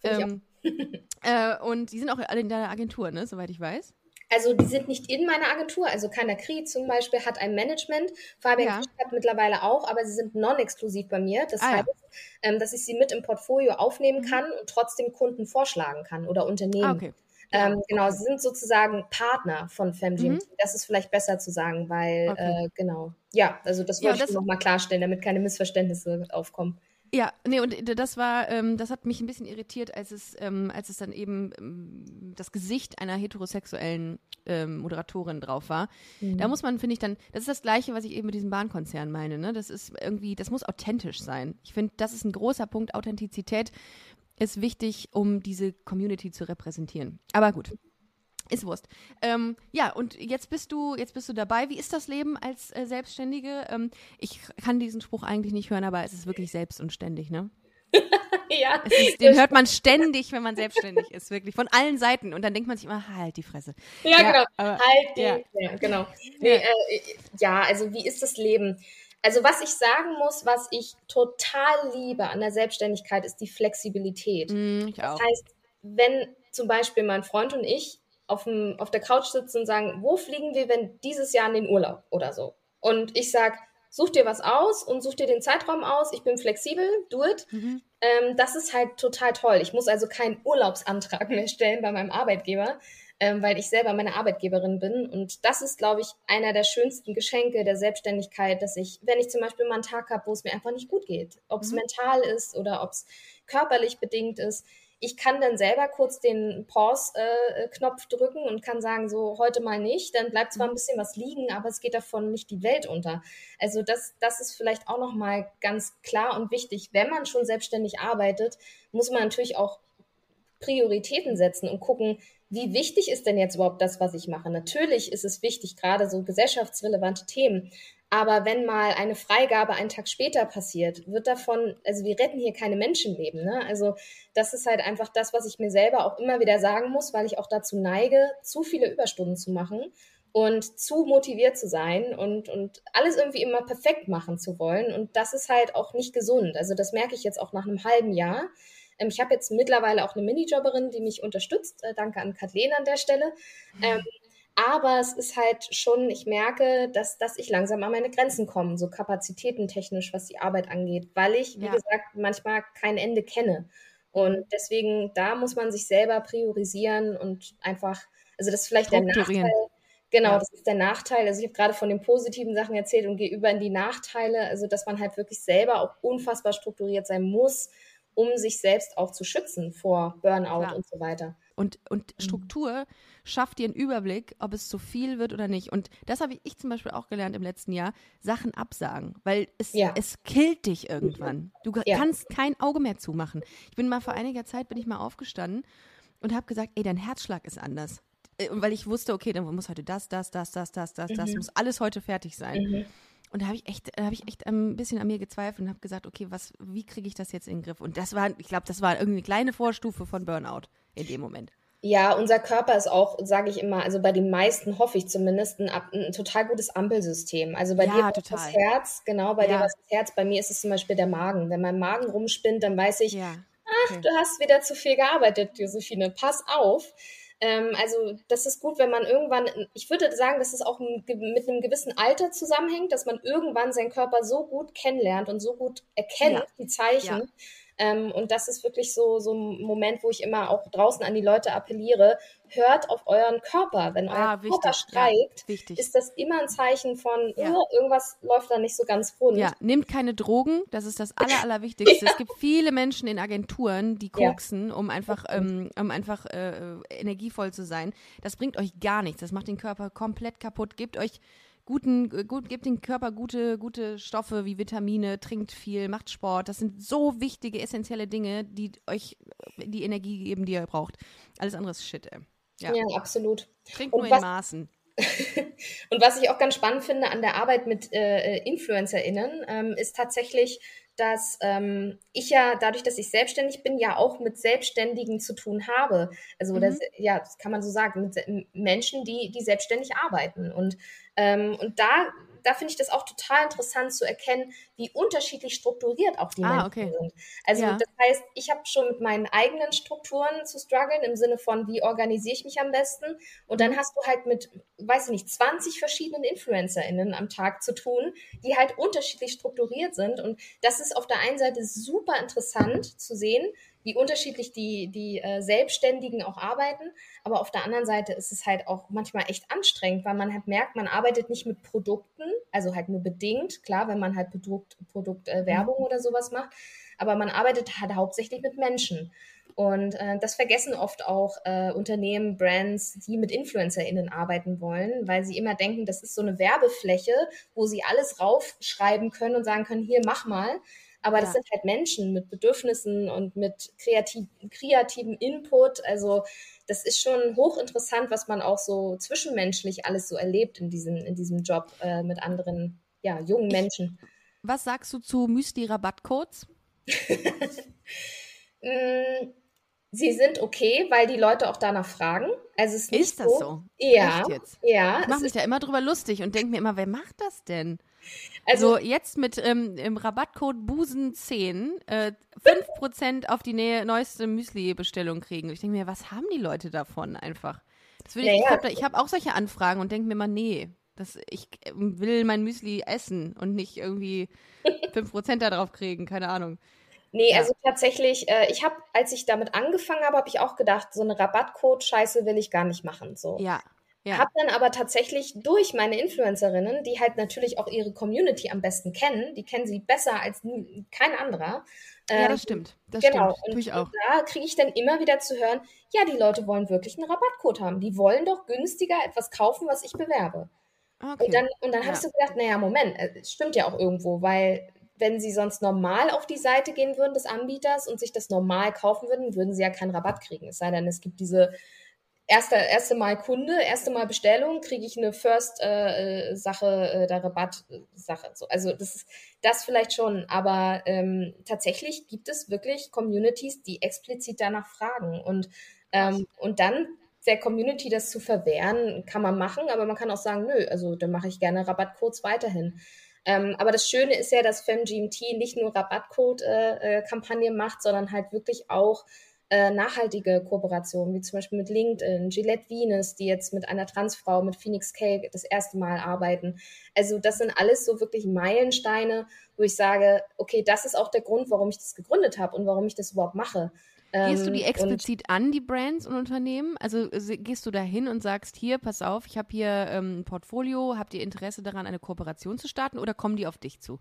Ähm, äh, und die sind auch alle in deiner Agentur, ne? Soweit ich weiß. Also die sind nicht in meiner Agentur. Also Kanakri zum Beispiel hat ein Management, Fabian ja. hat mittlerweile auch, aber sie sind non-exklusiv bei mir. Das ah, heißt, ja. ähm, dass ich sie mit im Portfolio aufnehmen mhm. kann und trotzdem Kunden vorschlagen kann oder Unternehmen. Ah, okay. Ähm, genau, okay. sie sind sozusagen Partner von FemGMT. Mhm. Das ist vielleicht besser zu sagen, weil okay. äh, genau. Ja, also das wollte ja, ich nochmal klarstellen, damit keine Missverständnisse aufkommen. Ja, nee, und das war, ähm, das hat mich ein bisschen irritiert, als es, ähm, als es dann eben ähm, das Gesicht einer heterosexuellen ähm, Moderatorin drauf war. Mhm. Da muss man, finde ich, dann, das ist das Gleiche, was ich eben mit diesem Bahnkonzern meine, ne? Das ist irgendwie, das muss authentisch sein. Ich finde, das ist ein großer Punkt. Authentizität ist wichtig, um diese Community zu repräsentieren. Aber gut. Ist Wurst. Ähm, ja, und jetzt bist du, jetzt bist du dabei. Wie ist das Leben als äh, Selbstständige? Ähm, ich kann diesen Spruch eigentlich nicht hören, aber es ist wirklich selbst und ständig, ne? ja. Ist, den hört man ständig, wenn man selbstständig ist, wirklich. Von allen Seiten. Und dann denkt man sich immer, halt die Fresse. Ja, ja genau. Aber, halt die. Ja, ja genau. Nee, äh, ja, also wie ist das Leben? Also was ich sagen muss, was ich total liebe an der Selbstständigkeit, ist die Flexibilität. Mm, ich auch. Das heißt, wenn zum Beispiel mein Freund und ich auf, dem, auf der Couch sitzen und sagen, wo fliegen wir wenn dieses Jahr in den Urlaub oder so? Und ich sage, such dir was aus und such dir den Zeitraum aus. Ich bin flexibel, do it. Mhm. Ähm, das ist halt total toll. Ich muss also keinen Urlaubsantrag mehr stellen bei meinem Arbeitgeber, ähm, weil ich selber meine Arbeitgeberin bin. Und das ist, glaube ich, einer der schönsten Geschenke der Selbstständigkeit, dass ich, wenn ich zum Beispiel mal einen Tag habe, wo es mir einfach nicht gut geht, ob es mhm. mental ist oder ob es körperlich bedingt ist, ich kann dann selber kurz den Pause-Knopf drücken und kann sagen, so heute mal nicht. Dann bleibt zwar ein bisschen was liegen, aber es geht davon nicht die Welt unter. Also das, das ist vielleicht auch nochmal ganz klar und wichtig. Wenn man schon selbstständig arbeitet, muss man natürlich auch Prioritäten setzen und gucken, wie wichtig ist denn jetzt überhaupt das, was ich mache? Natürlich ist es wichtig, gerade so gesellschaftsrelevante Themen. Aber wenn mal eine Freigabe einen Tag später passiert, wird davon, also wir retten hier keine Menschenleben. Ne? Also das ist halt einfach das, was ich mir selber auch immer wieder sagen muss, weil ich auch dazu neige, zu viele Überstunden zu machen und zu motiviert zu sein und, und alles irgendwie immer perfekt machen zu wollen. Und das ist halt auch nicht gesund. Also das merke ich jetzt auch nach einem halben Jahr. Ähm, ich habe jetzt mittlerweile auch eine Minijobberin, die mich unterstützt. Äh, danke an Kathleen an der Stelle. Mhm. Ähm, aber es ist halt schon, ich merke, dass, dass ich langsam an meine Grenzen komme, so kapazitätentechnisch, was die Arbeit angeht, weil ich, wie ja. gesagt, manchmal kein Ende kenne. Und deswegen, da muss man sich selber priorisieren und einfach, also das ist vielleicht der Nachteil. Genau, ja. das ist der Nachteil. Also ich habe gerade von den positiven Sachen erzählt und gehe über in die Nachteile. Also dass man halt wirklich selber auch unfassbar strukturiert sein muss, um sich selbst auch zu schützen vor Burnout ja. und so weiter. Und, und mhm. Struktur schafft dir einen Überblick, ob es zu viel wird oder nicht. Und das habe ich zum Beispiel auch gelernt im letzten Jahr, Sachen absagen, weil es, ja. es killt dich irgendwann. Du ja. kannst kein Auge mehr zumachen. Ich bin mal vor einiger Zeit, bin ich mal aufgestanden und habe gesagt, ey, dein Herzschlag ist anders. Äh, weil ich wusste, okay, dann muss heute das, das, das, das, das, das, mhm. das, muss alles heute fertig sein. Mhm. Und da habe ich echt, habe ich echt ein bisschen an mir gezweifelt und habe gesagt, okay, was, wie kriege ich das jetzt in den Griff? Und das war, ich glaube, das war irgendwie eine kleine Vorstufe von Burnout in dem Moment. Ja, unser Körper ist auch, sage ich immer, also bei den meisten hoffe ich zumindest, ein, ein total gutes Ampelsystem. Also bei ja, dir total. das Herz, genau, bei ja. dir das Herz, bei mir ist es zum Beispiel der Magen. Wenn mein Magen rumspinnt, dann weiß ich, ja. ach, okay. du hast wieder zu viel gearbeitet, Josephine, pass auf. Ähm, also das ist gut, wenn man irgendwann, ich würde sagen, dass es auch mit einem gewissen Alter zusammenhängt, dass man irgendwann seinen Körper so gut kennenlernt und so gut erkennt, die Zeichen ähm, und das ist wirklich so, so ein Moment, wo ich immer auch draußen an die Leute appelliere, hört auf euren Körper. Wenn ah, euer Körper streikt, ja, ist das immer ein Zeichen von, ja. oh, irgendwas läuft da nicht so ganz rund. Ja, nehmt keine Drogen, das ist das Aller, Allerwichtigste. ja. Es gibt viele Menschen in Agenturen, die koksen, um einfach, ähm, um einfach äh, energievoll zu sein. Das bringt euch gar nichts. Das macht den Körper komplett kaputt. Gebt euch guten, äh, gut, gebt dem Körper gute, gute Stoffe wie Vitamine, trinkt viel, macht Sport. Das sind so wichtige, essentielle Dinge, die euch äh, die Energie geben, die ihr braucht. Alles andere ist Shit, ey. Ja, ja absolut. Trinkt nur in Maßen. und was ich auch ganz spannend finde an der Arbeit mit äh, InfluencerInnen, ähm, ist tatsächlich, dass ähm, ich ja dadurch, dass ich selbstständig bin, ja auch mit Selbstständigen zu tun habe. Also mhm. das, ja, das kann man so sagen, mit Menschen, die, die selbstständig arbeiten. Und, ähm, und da da finde ich das auch total interessant zu erkennen, wie unterschiedlich strukturiert auch die ah, Menschen okay. sind. Also ja. das heißt, ich habe schon mit meinen eigenen Strukturen zu strugglen im Sinne von, wie organisiere ich mich am besten? Und dann hast du halt mit, weiß ich nicht, 20 verschiedenen InfluencerInnen am Tag zu tun, die halt unterschiedlich strukturiert sind. Und das ist auf der einen Seite super interessant zu sehen, wie unterschiedlich die, die äh, Selbstständigen auch arbeiten. Aber auf der anderen Seite ist es halt auch manchmal echt anstrengend, weil man halt merkt, man arbeitet nicht mit Produkten, also halt nur bedingt, klar, wenn man halt Produkt, Produktwerbung äh, oder sowas macht, aber man arbeitet halt hauptsächlich mit Menschen. Und äh, das vergessen oft auch äh, Unternehmen, Brands, die mit InfluencerInnen arbeiten wollen, weil sie immer denken, das ist so eine Werbefläche, wo sie alles raufschreiben können und sagen können, hier, mach mal. Aber ja. das sind halt Menschen mit Bedürfnissen und mit kreativ, kreativem Input. Also das ist schon hochinteressant, was man auch so zwischenmenschlich alles so erlebt in diesem, in diesem Job äh, mit anderen ja, jungen Menschen. Was sagst du zu Müsli-Rabattcodes? Mm, sie sind okay, weil die Leute auch danach fragen. Also es ist, ist das so? so? Ja. ja. Ich mache mich da immer drüber lustig und denke mir immer, wer macht das denn? Also, also jetzt mit ähm, im Rabattcode Busen10 äh, 5% auf die Nähe, neueste Müsli-Bestellung kriegen. Ich denke mir, was haben die Leute davon einfach? Das will ich ja, ich habe hab auch solche Anfragen und denke mir mal, nee, das, ich ähm, will mein Müsli essen und nicht irgendwie 5% da drauf kriegen, keine Ahnung. Nee, ja. also tatsächlich, äh, ich habe, als ich damit angefangen habe, habe ich auch gedacht, so eine Rabattcode-Scheiße will ich gar nicht machen. So. Ja. Ja. Habe dann aber tatsächlich durch meine Influencerinnen, die halt natürlich auch ihre Community am besten kennen, die kennen sie besser als kein anderer. Ja, das ähm, stimmt. Das genau. stimmt. Und, und da kriege ich dann immer wieder zu hören, ja, die Leute wollen wirklich einen Rabattcode haben. Die wollen doch günstiger etwas kaufen, was ich bewerbe. Okay. Und dann, und dann ja. habe ich so gedacht, naja, Moment, es äh, stimmt ja auch irgendwo, weil wenn sie sonst normal auf die Seite gehen würden des Anbieters und sich das normal kaufen würden, würden sie ja keinen Rabatt kriegen. Es sei denn, es gibt diese erste, erste Mal Kunde, erste Mal Bestellung, kriege ich eine First-Sache, äh, äh, der Rabatt-Sache. So. Also das ist das vielleicht schon, aber ähm, tatsächlich gibt es wirklich Communities, die explizit danach fragen. Und, ähm, und dann der Community das zu verwehren, kann man machen, aber man kann auch sagen, nö, also dann mache ich gerne Rabattcodes weiterhin. Ähm, aber das Schöne ist ja, dass FemGMT nicht nur Rabattcode-Kampagnen äh, äh, macht, sondern halt wirklich auch äh, nachhaltige Kooperationen, wie zum Beispiel mit LinkedIn, Gillette Venus, die jetzt mit einer Transfrau, mit Phoenix Cake das erste Mal arbeiten. Also das sind alles so wirklich Meilensteine, wo ich sage, okay, das ist auch der Grund, warum ich das gegründet habe und warum ich das überhaupt mache. Gehst du die ähm, explizit an, die Brands und Unternehmen? Also gehst du da hin und sagst, hier, pass auf, ich habe hier ähm, ein Portfolio, habt ihr Interesse daran, eine Kooperation zu starten oder kommen die auf dich zu?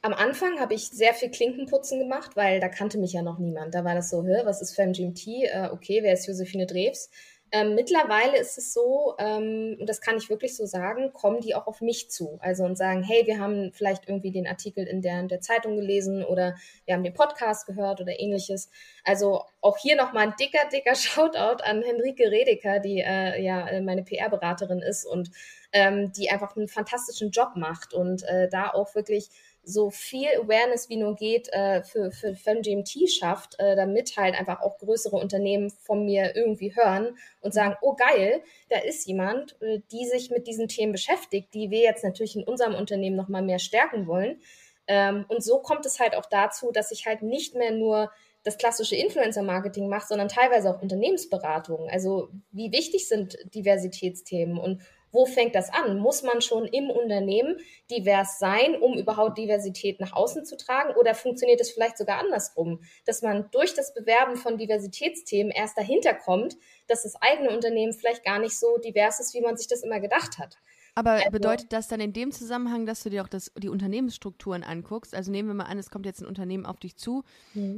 Am Anfang habe ich sehr viel Klinkenputzen gemacht, weil da kannte mich ja noch niemand. Da war das so, was ist FemGMT? Äh, okay, wer ist Josephine Drews? Ähm, mittlerweile ist es so, ähm, und das kann ich wirklich so sagen, kommen die auch auf mich zu. Also und sagen, hey, wir haben vielleicht irgendwie den Artikel in der, in der Zeitung gelesen oder wir haben den Podcast gehört oder ähnliches. Also auch hier nochmal ein dicker, dicker Shoutout an Henrike Redeker, die äh, ja meine PR-Beraterin ist und ähm, die einfach einen fantastischen Job macht und äh, da auch wirklich so viel Awareness wie nur geht äh, für, für FemGMT schafft, äh, damit halt einfach auch größere Unternehmen von mir irgendwie hören und sagen, oh geil, da ist jemand, äh, die sich mit diesen Themen beschäftigt, die wir jetzt natürlich in unserem Unternehmen nochmal mehr stärken wollen. Ähm, und so kommt es halt auch dazu, dass ich halt nicht mehr nur das klassische Influencer-Marketing mache, sondern teilweise auch Unternehmensberatung. Also wie wichtig sind Diversitätsthemen und wo fängt das an? Muss man schon im Unternehmen divers sein, um überhaupt Diversität nach außen zu tragen? Oder funktioniert es vielleicht sogar andersrum, dass man durch das Bewerben von Diversitätsthemen erst dahinter kommt, dass das eigene Unternehmen vielleicht gar nicht so divers ist, wie man sich das immer gedacht hat? Aber also, bedeutet das dann in dem Zusammenhang, dass du dir auch das, die Unternehmensstrukturen anguckst? Also nehmen wir mal an, es kommt jetzt ein Unternehmen auf dich zu. Mhm.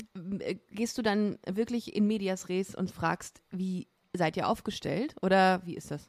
Gehst du dann wirklich in Medias Res und fragst, wie seid ihr aufgestellt? Oder wie ist das?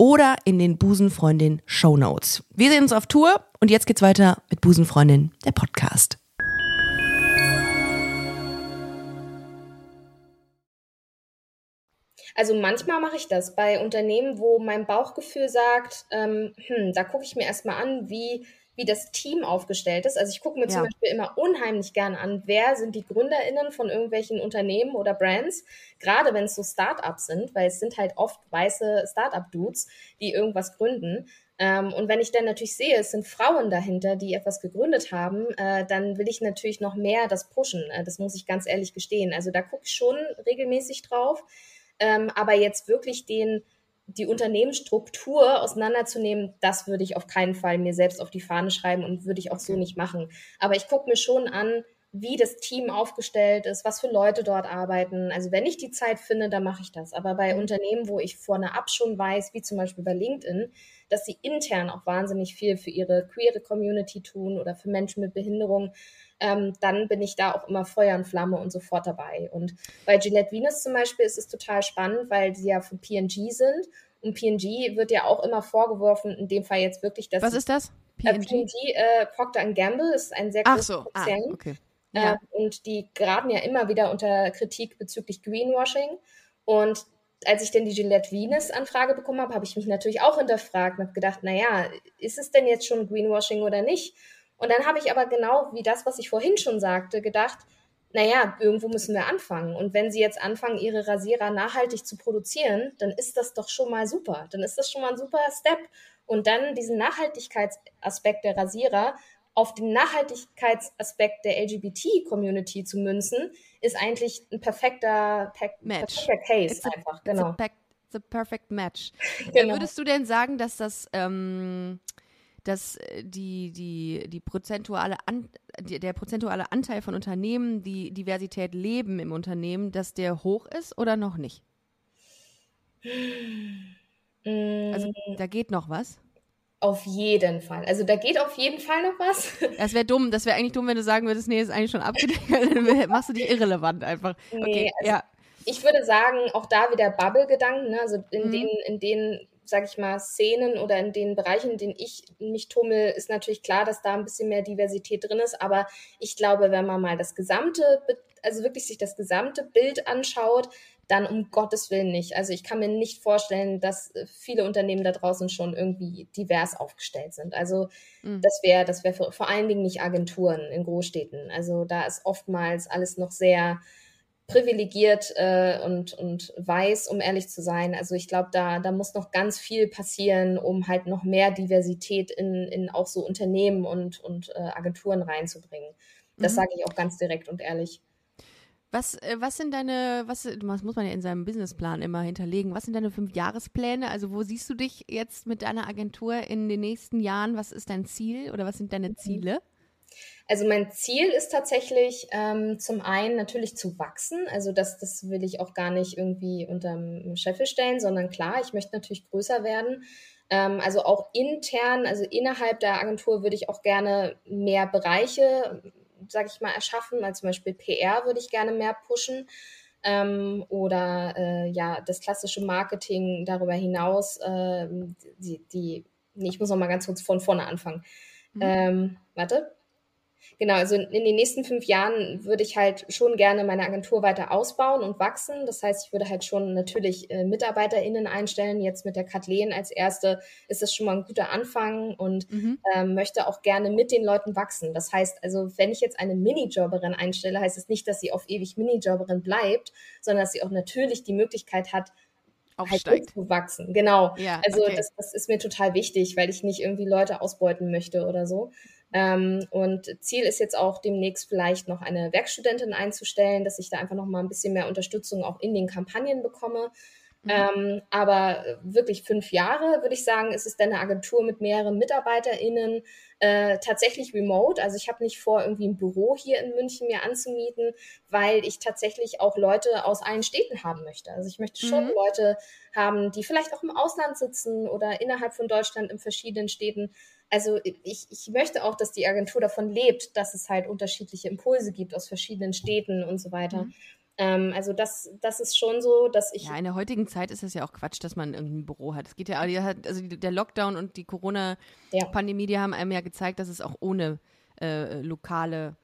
oder in den Busenfreundin Show Notes. Wir sehen uns auf Tour und jetzt geht's weiter mit Busenfreundin, der Podcast. Also manchmal mache ich das bei Unternehmen, wo mein Bauchgefühl sagt, ähm, hm, da gucke ich mir erstmal an, wie wie das Team aufgestellt ist. Also ich gucke mir ja. zum Beispiel immer unheimlich gern an, wer sind die GründerInnen von irgendwelchen Unternehmen oder Brands, gerade wenn es so Startups sind, weil es sind halt oft weiße Startup-Dudes, die irgendwas gründen. Ähm, und wenn ich dann natürlich sehe, es sind Frauen dahinter, die etwas gegründet haben, äh, dann will ich natürlich noch mehr das pushen. Äh, das muss ich ganz ehrlich gestehen. Also da gucke ich schon regelmäßig drauf. Ähm, aber jetzt wirklich den die Unternehmensstruktur auseinanderzunehmen, das würde ich auf keinen Fall mir selbst auf die Fahne schreiben und würde ich auch so nicht machen. Aber ich gucke mir schon an, wie das Team aufgestellt ist, was für Leute dort arbeiten. Also wenn ich die Zeit finde, dann mache ich das. Aber bei Unternehmen, wo ich vorne ab schon weiß, wie zum Beispiel bei LinkedIn, dass sie intern auch wahnsinnig viel für ihre queere Community tun oder für Menschen mit Behinderung, ähm, dann bin ich da auch immer Feuer und Flamme und sofort dabei. Und bei Gillette Venus zum Beispiel ist es total spannend, weil sie ja von PNG sind. Und PNG wird ja auch immer vorgeworfen, in dem Fall jetzt wirklich, dass. Was ist das? PNG? Äh, PNG äh, Procter Gamble ist ein sehr großer so. Ah, Konzern. Ah, okay. Ja. Äh, und die geraten ja immer wieder unter Kritik bezüglich Greenwashing. Und als ich denn die Gillette Venus Anfrage bekommen habe, habe ich mich natürlich auch hinterfragt und habe gedacht, naja, ist es denn jetzt schon Greenwashing oder nicht? Und dann habe ich aber genau wie das, was ich vorhin schon sagte, gedacht, naja, irgendwo müssen wir anfangen. Und wenn Sie jetzt anfangen, Ihre Rasierer nachhaltig zu produzieren, dann ist das doch schon mal super. Dann ist das schon mal ein super Step. Und dann diesen Nachhaltigkeitsaspekt der Rasierer auf den Nachhaltigkeitsaspekt der LGBT-Community zu münzen, ist eigentlich ein perfekter, per Match. perfekter Case it's einfach. A, genau. It's the perfect match. genau. Würdest du denn sagen, dass das ähm, dass äh, die, die, die prozentuale An, der prozentuale Anteil von Unternehmen, die Diversität leben im Unternehmen, dass der hoch ist oder noch nicht? Also mm. da geht noch was. Auf jeden Fall. Also da geht auf jeden Fall noch was. Das wäre dumm. Das wäre eigentlich dumm, wenn du sagen würdest, nee, ist eigentlich schon abgedeckt. Dann machst du dich irrelevant einfach. Okay, nee, also ja. Ich würde sagen, auch da wieder Bubble-Gedanken. Ne? Also in mhm. den, in den sage ich mal, Szenen oder in den Bereichen, in denen ich mich tummel, ist natürlich klar, dass da ein bisschen mehr Diversität drin ist. Aber ich glaube, wenn man mal das gesamte, also wirklich sich das gesamte Bild anschaut, dann um Gottes Willen nicht. Also ich kann mir nicht vorstellen, dass viele Unternehmen da draußen schon irgendwie divers aufgestellt sind. Also mhm. das wäre, das wäre vor allen Dingen nicht Agenturen in Großstädten. Also da ist oftmals alles noch sehr privilegiert äh, und, und weiß, um ehrlich zu sein. Also ich glaube, da, da muss noch ganz viel passieren, um halt noch mehr Diversität in, in auch so Unternehmen und, und äh, Agenturen reinzubringen. Das mhm. sage ich auch ganz direkt und ehrlich. Was, äh, was sind deine, was, was muss man ja in seinem Businessplan immer hinterlegen? Was sind deine fünf Jahrespläne? Also wo siehst du dich jetzt mit deiner Agentur in den nächsten Jahren? Was ist dein Ziel oder was sind deine mhm. Ziele? Also mein Ziel ist tatsächlich ähm, zum einen natürlich zu wachsen. Also das, das will ich auch gar nicht irgendwie unterm Scheffel stellen, sondern klar, ich möchte natürlich größer werden. Ähm, also auch intern, also innerhalb der Agentur würde ich auch gerne mehr Bereiche, sage ich mal, erschaffen. Also zum Beispiel PR würde ich gerne mehr pushen. Ähm, oder äh, ja, das klassische Marketing darüber hinaus, äh, die, die, nee, ich muss noch mal ganz kurz von vorne anfangen. Mhm. Ähm, warte. Genau, also in den nächsten fünf Jahren würde ich halt schon gerne meine Agentur weiter ausbauen und wachsen. Das heißt, ich würde halt schon natürlich äh, MitarbeiterInnen einstellen. Jetzt mit der Kathleen als erste ist das schon mal ein guter Anfang und mhm. ähm, möchte auch gerne mit den Leuten wachsen. Das heißt, also wenn ich jetzt eine Minijobberin einstelle, heißt es das nicht, dass sie auf ewig Minijobberin bleibt, sondern dass sie auch natürlich die Möglichkeit hat, aufsteigt. Halt wachsen. Genau. Ja, also okay. das, das ist mir total wichtig, weil ich nicht irgendwie Leute ausbeuten möchte oder so. Ähm, und Ziel ist jetzt auch demnächst vielleicht noch eine Werkstudentin einzustellen, dass ich da einfach noch mal ein bisschen mehr Unterstützung auch in den Kampagnen bekomme. Mhm. Ähm, aber wirklich fünf Jahre, würde ich sagen, ist es dann eine Agentur mit mehreren MitarbeiterInnen, äh, tatsächlich remote. Also ich habe nicht vor, irgendwie ein Büro hier in München mir anzumieten, weil ich tatsächlich auch Leute aus allen Städten haben möchte. Also ich möchte schon mhm. Leute haben, die vielleicht auch im Ausland sitzen oder innerhalb von Deutschland in verschiedenen Städten. Also ich, ich möchte auch, dass die Agentur davon lebt, dass es halt unterschiedliche Impulse gibt aus verschiedenen Städten und so weiter. Mhm. Ähm, also das, das ist schon so, dass ich. Ja, in der heutigen Zeit ist es ja auch Quatsch, dass man irgendein Büro hat. Es geht ja, also der Lockdown und die Corona-Pandemie, die haben einem ja gezeigt, dass es auch ohne äh, lokale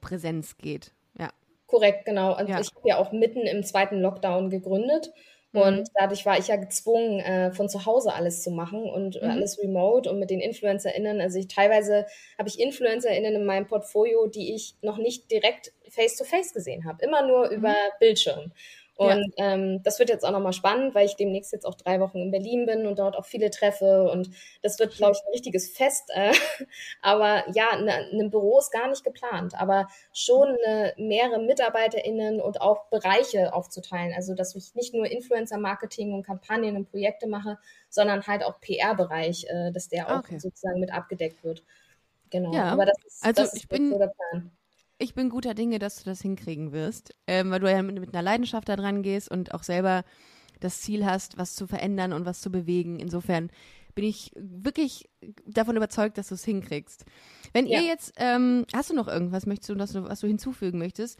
Präsenz geht. Ja. Korrekt, genau. Also ja. ich habe ja auch mitten im zweiten Lockdown gegründet. Und mhm. dadurch war ich ja gezwungen, äh, von zu Hause alles zu machen und mhm. alles remote und mit den InfluencerInnen. Also ich teilweise habe ich InfluencerInnen in meinem Portfolio, die ich noch nicht direkt face-to-face -face gesehen habe, immer nur mhm. über Bildschirm. Und ja. ähm, das wird jetzt auch nochmal spannend, weil ich demnächst jetzt auch drei Wochen in Berlin bin und dort auch viele treffe. Und das wird, glaube ich, ein richtiges Fest. Äh, aber ja, ein ne, ne Büro ist gar nicht geplant, aber schon eine, mehrere MitarbeiterInnen und auch Bereiche aufzuteilen. Also, dass ich nicht nur Influencer-Marketing und Kampagnen und Projekte mache, sondern halt auch PR-Bereich, äh, dass der auch okay. sozusagen mit abgedeckt wird. Genau. Ja, aber das ist, also das ich bin, so der Plan ich bin guter Dinge, dass du das hinkriegen wirst, ähm, weil du ja mit, mit, einer Leidenschaft da dran gehst und auch selber das Ziel hast, was zu verändern und was zu bewegen. Insofern bin ich wirklich davon überzeugt, dass du es hinkriegst. Wenn ja. ihr jetzt, ähm, hast du noch irgendwas, möchtest du, du, was du hinzufügen möchtest?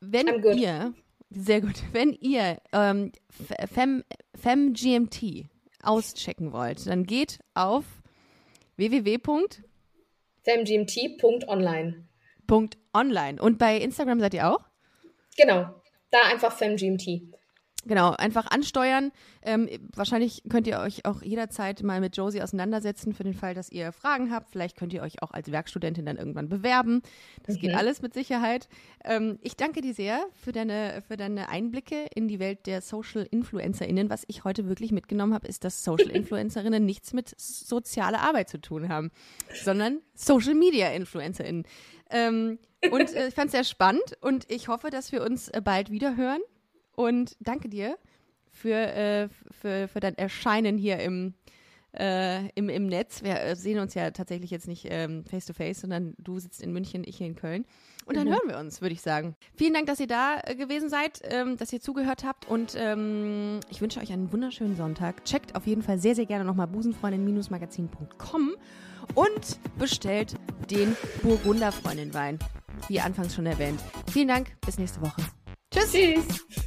Wenn ihr, sehr gut, wenn ihr ähm, Fem, FemGMT auschecken wollt, dann geht auf www.femgmt.online. Punkt online. Und bei Instagram seid ihr auch? Genau. Da einfach FemGMT. Genau, einfach ansteuern. Ähm, wahrscheinlich könnt ihr euch auch jederzeit mal mit Josie auseinandersetzen für den Fall, dass ihr Fragen habt. Vielleicht könnt ihr euch auch als Werkstudentin dann irgendwann bewerben. Das mhm. geht alles mit Sicherheit. Ähm, ich danke dir sehr für deine, für deine Einblicke in die Welt der Social InfluencerInnen. Was ich heute wirklich mitgenommen habe, ist, dass Social InfluencerInnen nichts mit sozialer Arbeit zu tun haben, sondern Social Media InfluencerInnen. Ähm, und äh, ich fand es sehr spannend und ich hoffe, dass wir uns äh, bald wieder hören. Und danke dir für, äh, für, für dein Erscheinen hier im, äh, im, im Netz. Wir äh, sehen uns ja tatsächlich jetzt nicht ähm, face to face, sondern du sitzt in München, ich hier in Köln. Und dann mhm. hören wir uns, würde ich sagen. Vielen Dank, dass ihr da äh, gewesen seid, ähm, dass ihr zugehört habt und ähm, ich wünsche euch einen wunderschönen Sonntag. Checkt auf jeden Fall sehr, sehr gerne nochmal busenfreundin-magazin.com und bestellt den Burgunderfreundin-Wein, wie anfangs schon erwähnt. Vielen Dank, bis nächste Woche. Tschüss. Tschüss.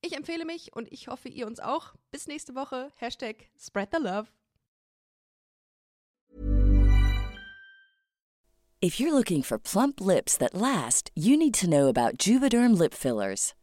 Ich empfehle mich und ich hoffe, ihr uns auch. Bis nächste Woche. Hashtag Spread the Love. If you're looking for plump lips that last, you need to know about Juvederm lip fillers.